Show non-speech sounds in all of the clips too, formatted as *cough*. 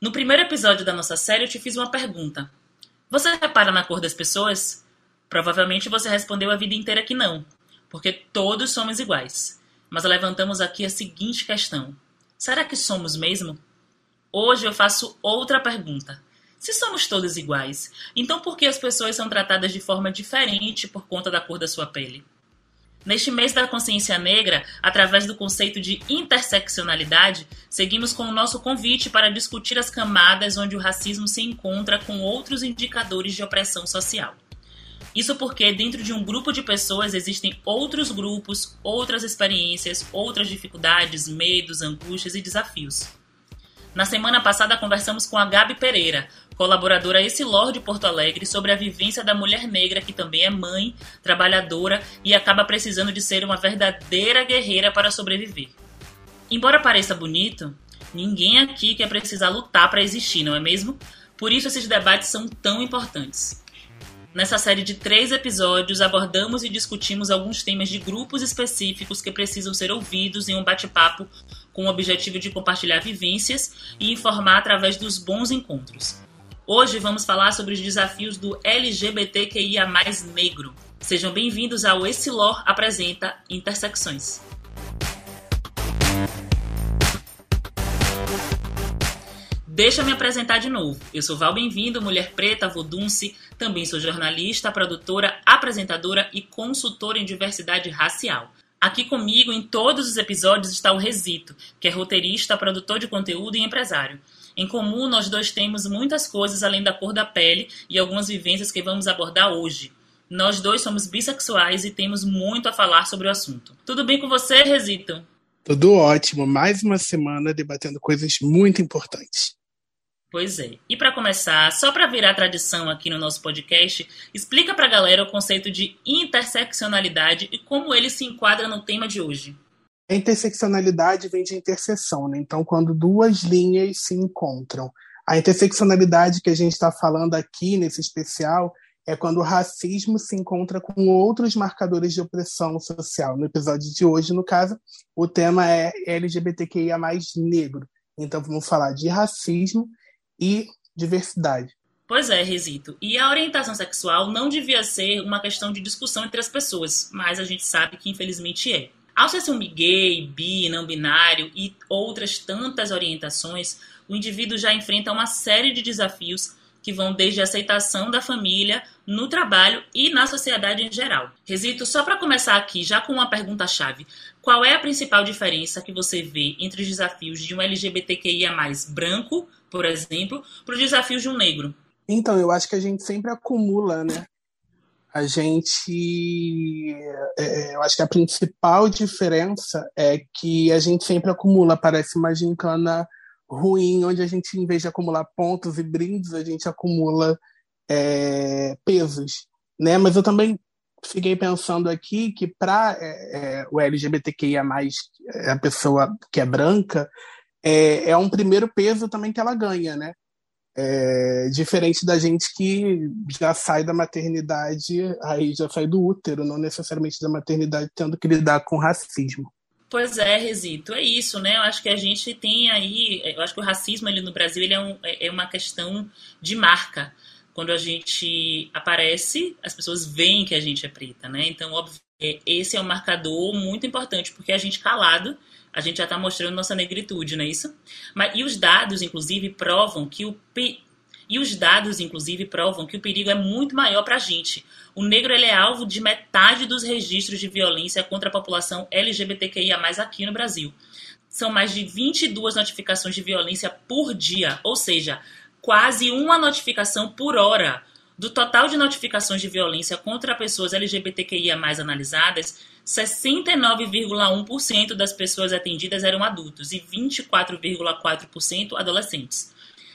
No primeiro episódio da nossa série, eu te fiz uma pergunta. Você repara na cor das pessoas? Provavelmente você respondeu a vida inteira que não, porque todos somos iguais. Mas levantamos aqui a seguinte questão: será que somos mesmo? Hoje eu faço outra pergunta. Se somos todos iguais, então por que as pessoas são tratadas de forma diferente por conta da cor da sua pele? Neste mês da consciência negra, através do conceito de interseccionalidade, seguimos com o nosso convite para discutir as camadas onde o racismo se encontra com outros indicadores de opressão social. Isso porque dentro de um grupo de pessoas existem outros grupos, outras experiências, outras dificuldades, medos, angústias e desafios. Na semana passada conversamos com a Gabi Pereira, colaboradora Essilor de Porto Alegre, sobre a vivência da mulher negra que também é mãe, trabalhadora e acaba precisando de ser uma verdadeira guerreira para sobreviver. Embora pareça bonito, ninguém aqui quer precisar lutar para existir, não é mesmo? Por isso esses debates são tão importantes. Nessa série de três episódios, abordamos e discutimos alguns temas de grupos específicos que precisam ser ouvidos em um bate-papo com o objetivo de compartilhar vivências e informar através dos bons encontros. Hoje vamos falar sobre os desafios do LGBTQIA negro. Sejam bem-vindos ao Essilor Apresenta Intersecções. Deixa eu me apresentar de novo. Eu sou Val Bem-vindo, mulher preta, vodunce, também sou jornalista, produtora, apresentadora e consultora em diversidade racial. Aqui comigo, em todos os episódios, está o Resito, que é roteirista, produtor de conteúdo e empresário. Em comum, nós dois temos muitas coisas além da cor da pele e algumas vivências que vamos abordar hoje. Nós dois somos bissexuais e temos muito a falar sobre o assunto. Tudo bem com você, Resito? Tudo ótimo. Mais uma semana debatendo coisas muito importantes. Pois é. E para começar, só para virar tradição aqui no nosso podcast, explica para a galera o conceito de interseccionalidade e como ele se enquadra no tema de hoje. A interseccionalidade vem de interseção, né? Então, quando duas linhas se encontram. A interseccionalidade que a gente está falando aqui nesse especial é quando o racismo se encontra com outros marcadores de opressão social. No episódio de hoje, no caso, o tema é LGBTQIA negro. Então, vamos falar de racismo e diversidade. Pois é, Resito. E a orientação sexual não devia ser uma questão de discussão entre as pessoas, mas a gente sabe que infelizmente é. Ao ser um gay, bi, não binário e outras tantas orientações, o indivíduo já enfrenta uma série de desafios que vão desde a aceitação da família, no trabalho e na sociedade em geral. Resito, só para começar aqui, já com uma pergunta-chave: qual é a principal diferença que você vê entre os desafios de um LGBTQIA branco, por exemplo, para os desafios de um negro? Então, eu acho que a gente sempre acumula, né? A gente. É, eu acho que a principal diferença é que a gente sempre acumula, parece uma gincana ruim, onde a gente, em vez de acumular pontos e brindes, a gente acumula é, pesos. Né? Mas eu também fiquei pensando aqui que para é, é, o LGBTQIA, é, a pessoa que é branca, é, é um primeiro peso também que ela ganha, né? É, diferente da gente que já sai da maternidade, aí já sai do útero, não necessariamente da maternidade, tendo que lidar com racismo. Pois é, Resito, é isso, né? Eu acho que a gente tem aí, eu acho que o racismo ali no Brasil ele é, um, é, é uma questão de marca. Quando a gente aparece, as pessoas veem que a gente é preta, né? Então, óbvio, é, esse é um marcador muito importante, porque a gente calado, a gente já está mostrando nossa negritude, não é isso? Mas, e os dados, inclusive, provam que o e os dados, inclusive, provam que o perigo é muito maior para a gente. O negro ele é alvo de metade dos registros de violência contra a população LGBTQIA+, aqui no Brasil. São mais de 22 notificações de violência por dia, ou seja, quase uma notificação por hora. Do total de notificações de violência contra pessoas LGBTQIA+, analisadas, 69,1% das pessoas atendidas eram adultos e 24,4% adolescentes.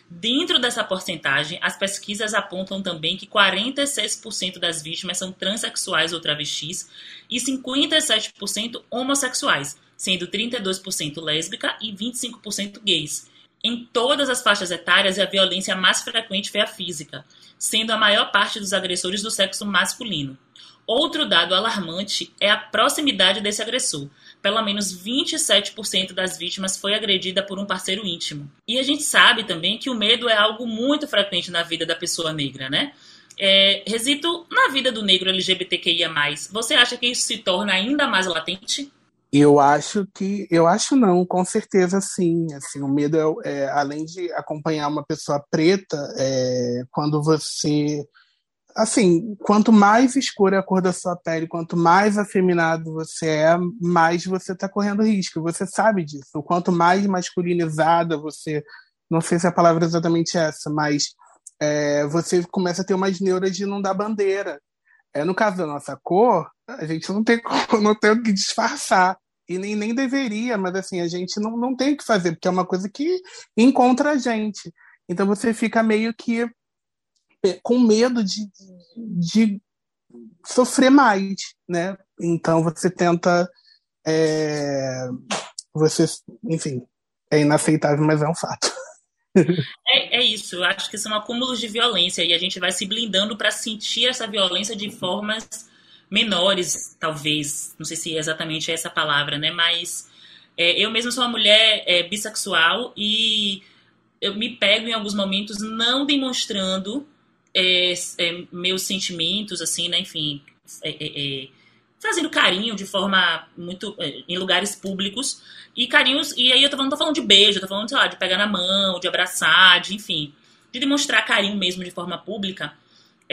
Dentro dessa porcentagem, as pesquisas apontam também que 46% das vítimas são transexuais ou travestis e 57% homossexuais, sendo 32% lésbica e 25% gays. Em todas as faixas etárias, a violência mais frequente foi a física, sendo a maior parte dos agressores do sexo masculino. Outro dado alarmante é a proximidade desse agressor. Pelo menos 27% das vítimas foi agredida por um parceiro íntimo. E a gente sabe também que o medo é algo muito frequente na vida da pessoa negra, né? É, Resito, na vida do negro LGBTQIA+, você acha que isso se torna ainda mais latente? Eu acho que, eu acho não, com certeza sim. Assim, o medo é, é além de acompanhar uma pessoa preta, é, quando você, assim, quanto mais escura a cor da sua pele, quanto mais afeminado você é, mais você está correndo risco. Você sabe disso. Quanto mais masculinizada você, não sei se a palavra é exatamente essa, mas é, você começa a ter umas neuras de não dar bandeira. É, no caso da nossa cor, a gente não tem, *laughs* não tem o que disfarçar e nem, nem deveria, mas assim, a gente não, não tem o que fazer, porque é uma coisa que encontra a gente. Então você fica meio que é, com medo de, de sofrer mais, né? Então você tenta. É, você, enfim, é inaceitável, mas é um fato. É, é, isso, eu acho que são acúmulos de violência e a gente vai se blindando para sentir essa violência de formas menores, talvez, não sei se é exatamente essa palavra, né? Mas é, eu mesma sou uma mulher é, bissexual e eu me pego em alguns momentos não demonstrando é, é meus sentimentos, assim, né? Enfim, é, fazendo carinho de forma muito em lugares públicos e carinhos e aí eu tô, não tô falando de beijo, tô falando sei lá, de pegar na mão, de abraçar, de enfim, de demonstrar carinho mesmo de forma pública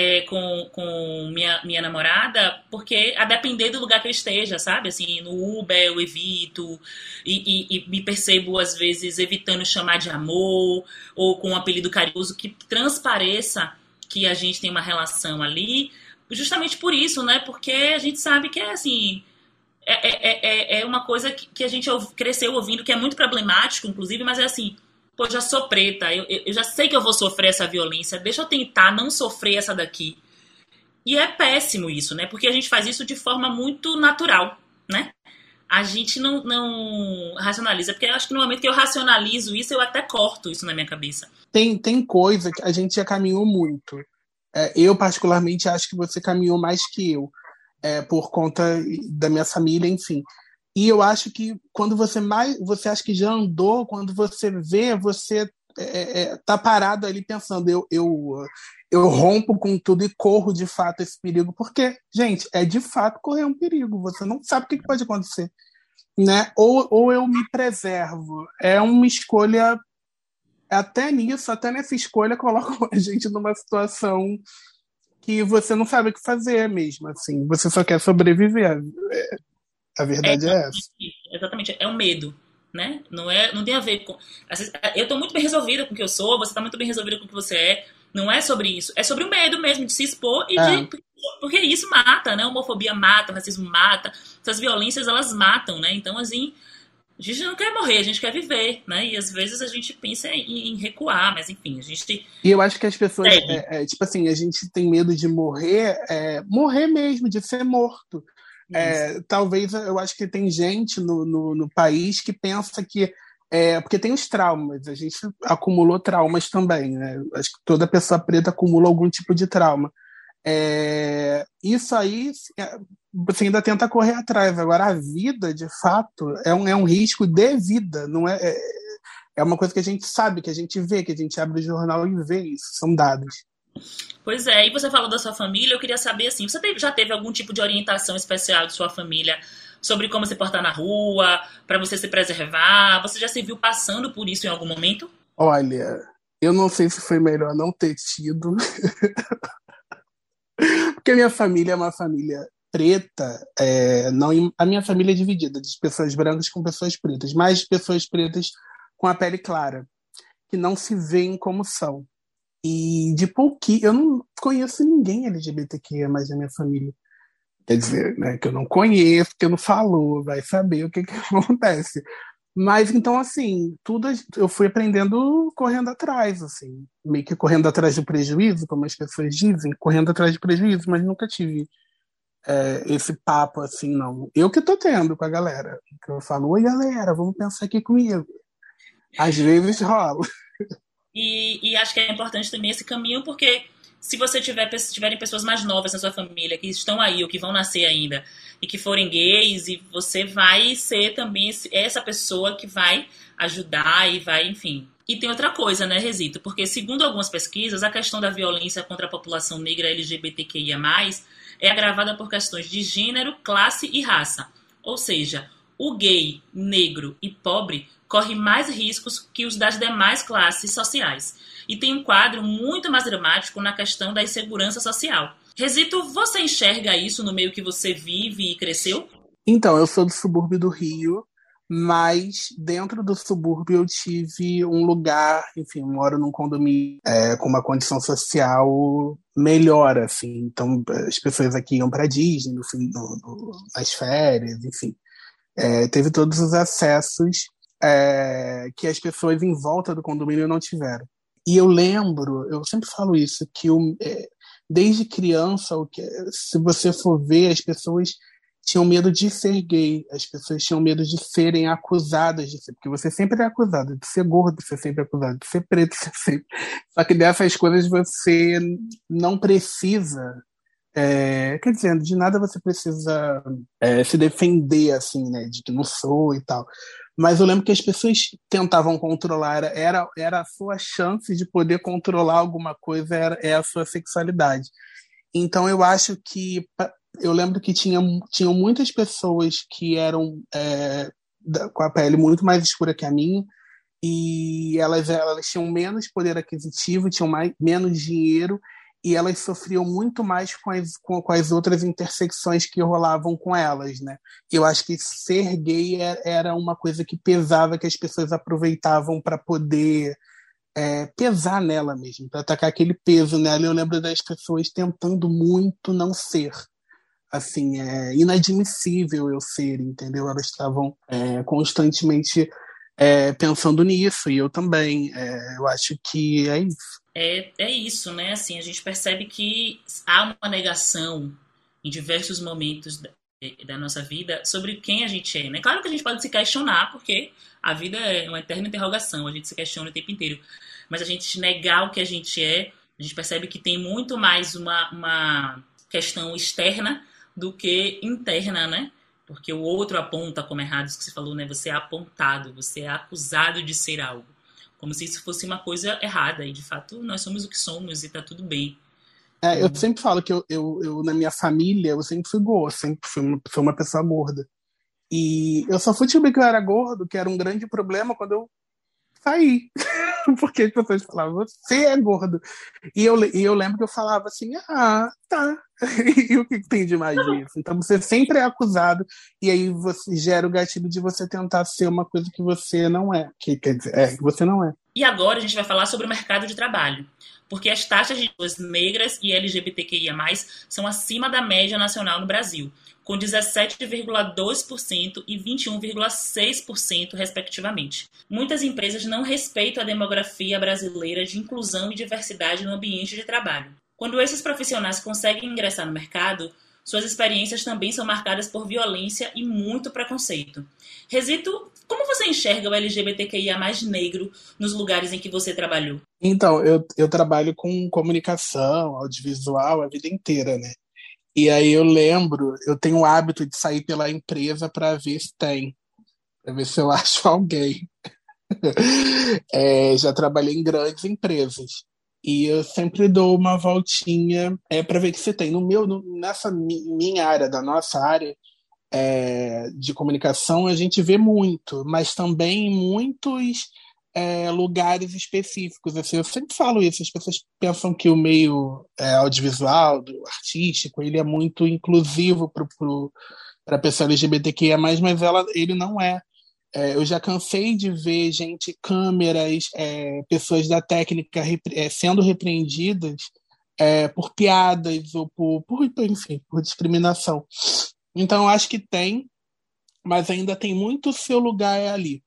é, com, com minha, minha namorada, porque a depender do lugar que eu esteja, sabe? Assim, no Uber eu evito e, e, e, me percebo, às vezes, evitando chamar de amor ou com um apelido carinhoso que transpareça que a gente tem uma relação ali, justamente por isso, né? Porque a gente sabe que é assim. É, é, é, é uma coisa que, que a gente cresceu ouvindo, que é muito problemático, inclusive, mas é assim pô, já sou preta, eu, eu já sei que eu vou sofrer essa violência, deixa eu tentar não sofrer essa daqui. E é péssimo isso, né? Porque a gente faz isso de forma muito natural, né? A gente não, não racionaliza, porque eu acho que no momento que eu racionalizo isso, eu até corto isso na minha cabeça. Tem, tem coisa que a gente já caminhou muito. É, eu, particularmente, acho que você caminhou mais que eu, é, por conta da minha família, enfim. E eu acho que quando você mais você acha que já andou, quando você vê, você é, é, tá parado ali pensando, eu, eu, eu rompo com tudo e corro de fato esse perigo, porque, gente, é de fato correr um perigo, você não sabe o que pode acontecer. Né? Ou, ou eu me preservo. É uma escolha, até nisso, até nessa escolha, coloca *laughs* a gente numa situação que você não sabe o que fazer mesmo, assim, você só quer sobreviver. É, a verdade é, é essa. Exatamente, é o medo. Né? Não, é, não tem a ver com. Eu estou muito bem resolvida com o que eu sou, você está muito bem resolvida com o que você é. Não é sobre isso. É sobre o medo mesmo de se expor e é. de. Porque isso mata, né? A homofobia mata, o racismo mata. Essas violências, elas matam, né? Então, assim, a gente não quer morrer, a gente quer viver, né? E às vezes a gente pensa em, em recuar, mas enfim, a gente. E eu acho que as pessoas, é, é, tipo assim, a gente tem medo de morrer, é, morrer mesmo, de ser morto. É, talvez eu acho que tem gente no, no, no país que pensa que. É, porque tem os traumas, a gente acumulou traumas também, né? Acho que toda pessoa preta acumula algum tipo de trauma. É, isso aí é, você ainda tenta correr atrás. Agora, a vida, de fato, é um, é um risco de vida, não é, é, é uma coisa que a gente sabe, que a gente vê, que a gente abre o jornal e vê isso, são dados. Pois é, e você falou da sua família, eu queria saber assim, você teve, já teve algum tipo de orientação especial de sua família sobre como se portar na rua, para você se preservar? Você já se viu passando por isso em algum momento? Olha, eu não sei se foi melhor não ter tido. *laughs* Porque minha família é uma família preta, é, não, a minha família é dividida de pessoas brancas com pessoas pretas, mais pessoas pretas com a pele clara, que não se veem como são. E de pouquinho, eu não conheço ninguém LGBTQ mais na minha família. Quer dizer, né, que eu não conheço, que eu não falo, vai saber o que, que *laughs* acontece. Mas então, assim, tudo eu fui aprendendo correndo atrás, assim, meio que correndo atrás do prejuízo, como as pessoas dizem, correndo atrás do prejuízo, mas nunca tive é, esse papo assim, não. Eu que tô tendo com a galera. Que eu falo, oi galera, vamos pensar aqui comigo. Às vezes rola. E, e acho que é importante também esse caminho, porque se você tiver tiverem pessoas mais novas na sua família que estão aí ou que vão nascer ainda e que forem gays e você vai ser também essa pessoa que vai ajudar e vai, enfim. E tem outra coisa, né, Resito? Porque segundo algumas pesquisas, a questão da violência contra a população negra LGBTQIA+, é agravada por questões de gênero, classe e raça. Ou seja, o gay, negro e pobre corre mais riscos que os das demais classes sociais e tem um quadro muito mais dramático na questão da insegurança social. Resito, você enxerga isso no meio que você vive e cresceu? Então, eu sou do subúrbio do Rio, mas dentro do subúrbio eu tive um lugar, enfim, moro num condomínio é, com uma condição social melhor, assim. Então, as pessoas aqui iam para Disney no, no, no, nas férias, enfim. É, teve todos os acessos é, que as pessoas em volta do condomínio não tiveram. E eu lembro, eu sempre falo isso, que eu, é, desde criança, o que, se você for ver, as pessoas tinham medo de ser gay, as pessoas tinham medo de serem acusadas de ser, porque você sempre é acusado de ser gordo, você sempre é acusado de ser preto, *laughs* você sempre. Só que dessas coisas você não precisa. É, quer dizer, de nada você precisa é, se defender, assim, né, de que não sou e tal. Mas eu lembro que as pessoas tentavam controlar, era, era a sua chance de poder controlar alguma coisa, era, é a sua sexualidade. Então eu acho que eu lembro que tinha, tinham muitas pessoas que eram é, com a pele muito mais escura que a minha e elas, elas tinham menos poder aquisitivo, tinham mais, menos dinheiro e elas sofriam muito mais com as, com, com, as outras intersecções que rolavam com elas, né? Eu acho que ser gay é, era uma coisa que pesava, que as pessoas aproveitavam para poder é, pesar nela mesmo, para atacar aquele peso nela. Eu lembro das pessoas tentando muito não ser. Assim, é inadmissível eu ser, entendeu? Elas estavam é, constantemente é, pensando nisso, e eu também. É, eu acho que é isso é, é isso, né? Assim, a gente percebe que há uma negação em diversos momentos da, da nossa vida sobre quem a gente é, né? Claro que a gente pode se questionar, porque a vida é uma eterna interrogação, a gente se questiona o tempo inteiro. Mas a gente negar o que a gente é, a gente percebe que tem muito mais uma, uma questão externa do que interna, né? Porque o outro aponta como errado, isso que você falou, né? Você é apontado, você é acusado de ser algo como se isso fosse uma coisa errada. E de fato, nós somos o que somos e tá tudo bem. É, eu sempre falo que eu, eu, eu, na minha família, eu sempre fui gordo, sempre fui uma, fui uma pessoa gorda. E eu só fui descobrir que eu era gordo, que era um grande problema quando eu saí. *laughs* Porque as pessoas falavam, você é gordo. E eu, e eu lembro que eu falava assim, ah, tá. *laughs* e o que, tem de mais disso? Então você sempre é acusado, e aí você gera o gatilho de você tentar ser uma coisa que você não é. Que quer dizer, é, que você não é. E agora a gente vai falar sobre o mercado de trabalho. Porque as taxas de pessoas negras e LGBTQIA, são acima da média nacional no Brasil com 17,2% e 21,6%, respectivamente. Muitas empresas não respeitam a demografia brasileira de inclusão e diversidade no ambiente de trabalho. Quando esses profissionais conseguem ingressar no mercado, suas experiências também são marcadas por violência e muito preconceito. Resito, como você enxerga o LGBTQIA mais negro nos lugares em que você trabalhou? Então, eu, eu trabalho com comunicação, audiovisual a vida inteira, né? E aí eu lembro, eu tenho o hábito de sair pela empresa para ver se tem, para ver se eu *laughs* acho alguém. *laughs* é, já trabalhei em grandes empresas e eu sempre dou uma voltinha é, para ver se tem. No meu, no, nessa minha área, da nossa área é, de comunicação, a gente vê muito, mas também muitos é, lugares específicos. Assim, eu sempre falo isso, as pessoas pensam que o meio é, audiovisual, do artístico, ele é muito inclusivo para a pessoa LGBTQIA+, mas ela, ele não é. É. Eu já cansei de ver gente, câmeras, é, pessoas da técnica repre é, sendo repreendidas é, por piadas ou por, por, enfim, por discriminação. Então, acho que tem, mas ainda tem muito seu lugar ali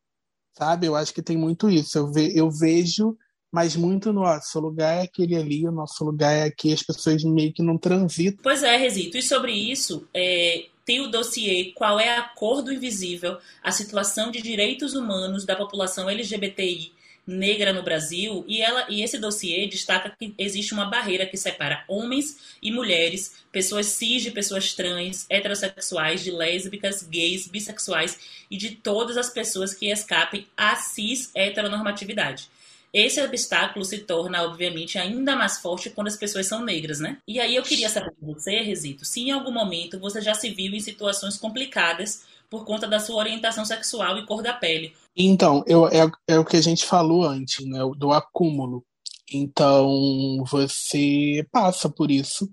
sabe? Eu acho que tem muito isso. Eu, ve, eu vejo, mas muito no nosso lugar é aquele ali, o nosso lugar é aqui, as pessoas meio que não transitam. Pois é, Resito. E sobre isso, é, tem o dossiê Qual é a Cor do Invisível? A situação de direitos humanos da população LGBTI negra no Brasil e ela e esse dossiê destaca que existe uma barreira que separa homens e mulheres, pessoas cis de pessoas trans, heterossexuais, de lésbicas, gays, bissexuais e de todas as pessoas que escapem à cis heteronormatividade. Esse obstáculo se torna, obviamente, ainda mais forte quando as pessoas são negras, né? E aí eu queria saber de você, Resito, se em algum momento você já se viu em situações complicadas por conta da sua orientação sexual e cor da pele. Então, eu, é, é o que a gente falou antes, né? Do acúmulo. Então, você passa por isso.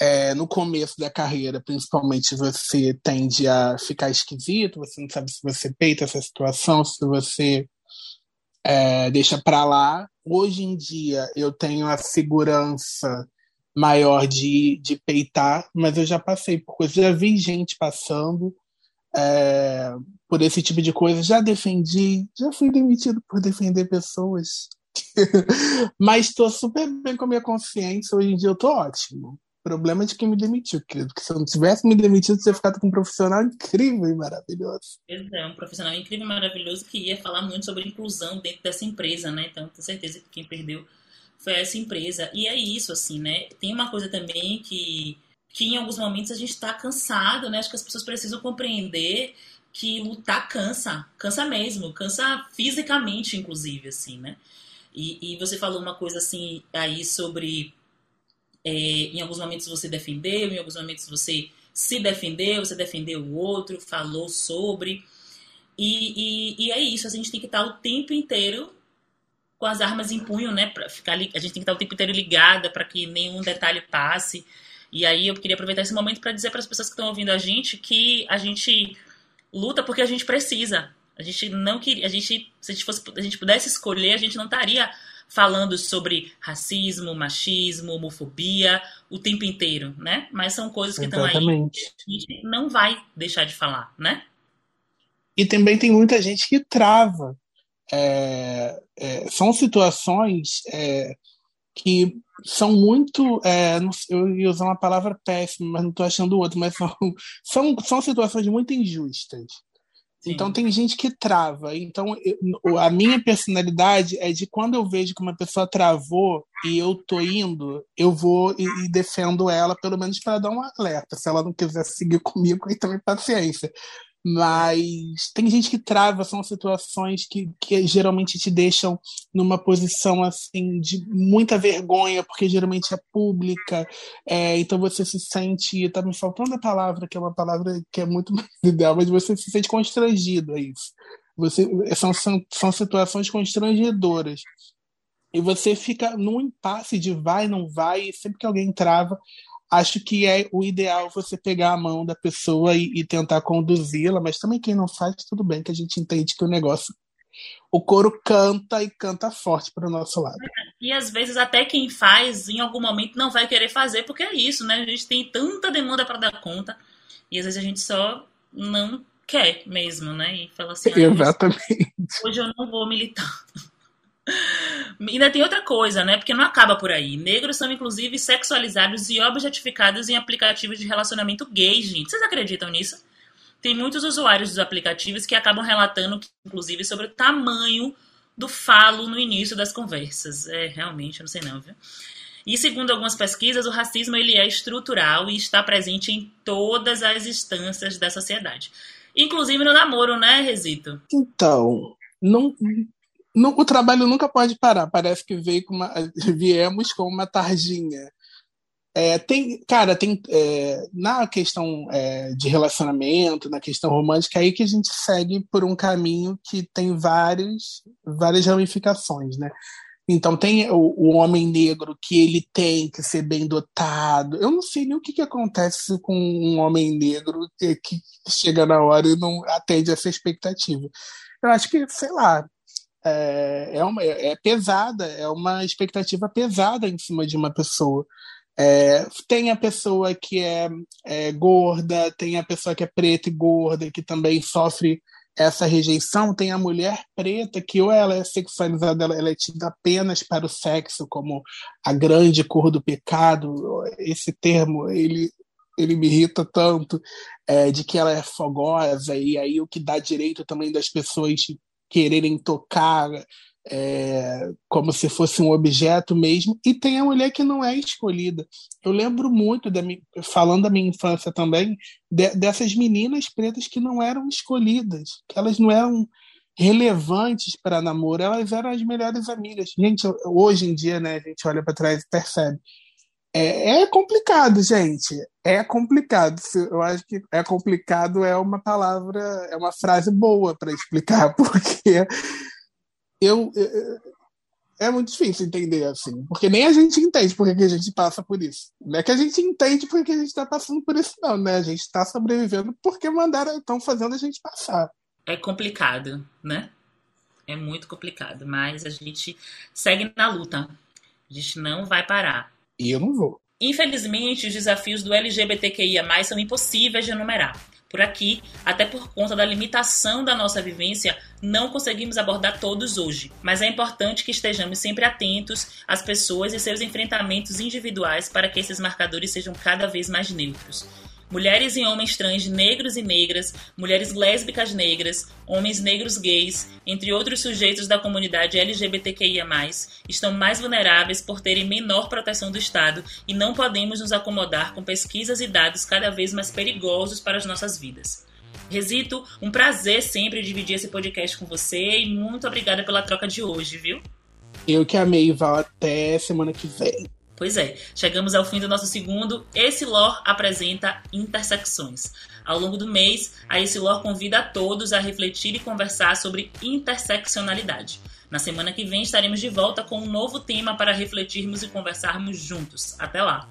É, no começo da carreira, principalmente, você tende a ficar esquisito, você não sabe se você peita essa situação, se você é, deixa para lá. Hoje em dia, eu tenho a segurança maior de, de peitar, mas eu já passei por coisas, já vi gente passando, é, por esse tipo de coisa. Já defendi, já fui demitido por defender pessoas. *laughs* Mas estou super bem com a minha consciência. Hoje em dia eu estou ótimo. Problema de quem me demitiu, querido. Porque se eu não tivesse me demitido, você ia ficar com um profissional incrível e maravilhoso. É, um profissional incrível e maravilhoso que ia falar muito sobre inclusão dentro dessa empresa, né? Então, tenho certeza que quem perdeu foi essa empresa. E é isso, assim, né? Tem uma coisa também que que em alguns momentos a gente está cansado, né? Acho que as pessoas precisam compreender que lutar cansa, cansa mesmo, cansa fisicamente, inclusive, assim, né? E, e você falou uma coisa assim aí sobre é, em alguns momentos você defendeu, em alguns momentos você se defendeu, você defendeu o outro, falou sobre. E, e, e é isso, a gente tem que estar o tempo inteiro com as armas em punho, né? Pra ficar, a gente tem que estar o tempo inteiro ligada para que nenhum detalhe passe. E aí eu queria aproveitar esse momento para dizer para as pessoas que estão ouvindo a gente que a gente luta porque a gente precisa. A gente não queria, a gente, se a gente, fosse, a gente pudesse escolher, a gente não estaria falando sobre racismo, machismo, homofobia o tempo inteiro, né? Mas são coisas que estão aí que a gente não vai deixar de falar, né? E também tem muita gente que trava. É, é, são situações é, que são muito. É, eu ia usar uma palavra péssima, mas não estou achando outra, mas são, *laughs* são, são situações muito injustas. Sim. Então tem gente que trava. Então eu, a minha personalidade é de quando eu vejo que uma pessoa travou e eu tô indo, eu vou e, e defendo ela, pelo menos para dar um alerta. Se ela não quiser seguir *laughs* comigo, também paciência. Mas tem gente que trava, são situações que, que geralmente te deixam numa posição assim de muita vergonha, porque geralmente é pública, é, então você se sente, tá me faltando a palavra, que é uma palavra que é muito *laughs* mais ideal, mas você se sente constrangido a isso. Você, são, são, são situações constrangedoras. E você fica num impasse de vai, não vai, e sempre que alguém trava, acho que é o ideal você pegar a mão da pessoa e, e tentar conduzi-la, mas também quem não faz, tudo bem, que a gente entende que o negócio. O coro canta e canta forte para o nosso lado. E às vezes até quem faz, em algum momento, não vai querer fazer, porque é isso, né? A gente tem tanta demanda para dar conta, e às vezes a gente só não quer mesmo, né? E fala assim: ah, Exatamente. Hoje eu não vou militar. Ainda tem outra coisa, né? Porque não acaba por aí. Negros são, inclusive, sexualizados e objetificados em aplicativos de relacionamento gay, gente. Vocês acreditam nisso? Tem muitos usuários dos aplicativos que acabam relatando, inclusive, sobre o tamanho do falo no início das conversas. É, realmente, eu não sei não, viu? E segundo algumas pesquisas, o racismo ele é estrutural e está presente em todas as instâncias da sociedade. Inclusive no namoro, né, Resito? Então, não, o trabalho nunca pode parar. Parece que veio com uma, *laughs* viemos com uma tarjinha. É, tem, cara, tem é, na questão é, de relacionamento, na questão romântica, é aí que a gente segue por um caminho que tem várias, várias ramificações, né? Então tem o, o, homem negro que ele tem que ser bem dotado. Eu não sei nem o que, que acontece com um homem negro que, que chega na hora e não atende essa expectativa. Eu acho que, sei lá, é, é, uma, é pesada, é uma expectativa pesada em cima de uma pessoa. É, tem a pessoa que é, é, gorda, tem a pessoa que é preta e gorda, que também sofre essa rejeição. Tem a mulher preta, que ou ela é sexualizada, ela é tida apenas para o sexo, como a grande cor do pecado. Esse termo, ele, ele me irrita tanto, é, de que ela é fogosa, e aí o que dá direito também das pessoas quererem tocar é, como se fosse um objeto mesmo, e tem a mulher que não é escolhida. Eu lembro muito, da falando da minha infância também, de, dessas meninas pretas que não eram escolhidas, que elas não eram relevantes para namoro, elas eram as melhores amigas. Gente, hoje em dia, né, a gente olha para trás e percebe. É, é, complicado, gente. É complicado. Eu acho que é complicado é uma palavra, é uma frase boa para explicar, *laughs* porque eu, é muito difícil entender assim, porque nem a gente entende porque que a gente passa por isso. Não é que a gente entende porque a gente está passando por isso, não, né? A gente está sobrevivendo porque mandaram, estão fazendo a gente passar. É complicado, né? É muito complicado, mas a gente segue na luta. A gente não vai parar. E eu não vou. Infelizmente, os desafios do LGBTQIA são impossíveis de enumerar. Por aqui, até por conta da limitação da nossa vivência, não conseguimos abordar todos hoje, mas é importante que estejamos sempre atentos às pessoas e seus enfrentamentos individuais para que esses marcadores sejam cada vez mais neutros mulheres e homens trans negros e negras, mulheres lésbicas negras, homens negros gays, entre outros sujeitos da comunidade LGBTQIA+, estão mais vulneráveis por terem menor proteção do Estado e não podemos nos acomodar com pesquisas e dados cada vez mais perigosos para as nossas vidas. Resito, um prazer sempre dividir esse podcast com você e muito obrigada pela troca de hoje, viu? Eu que amei, Val. Até semana que vem. Pois é, chegamos ao fim do nosso segundo. Esse LOR apresenta intersecções. Ao longo do mês, a Esse LOR convida a todos a refletir e conversar sobre interseccionalidade. Na semana que vem estaremos de volta com um novo tema para refletirmos e conversarmos juntos. Até lá!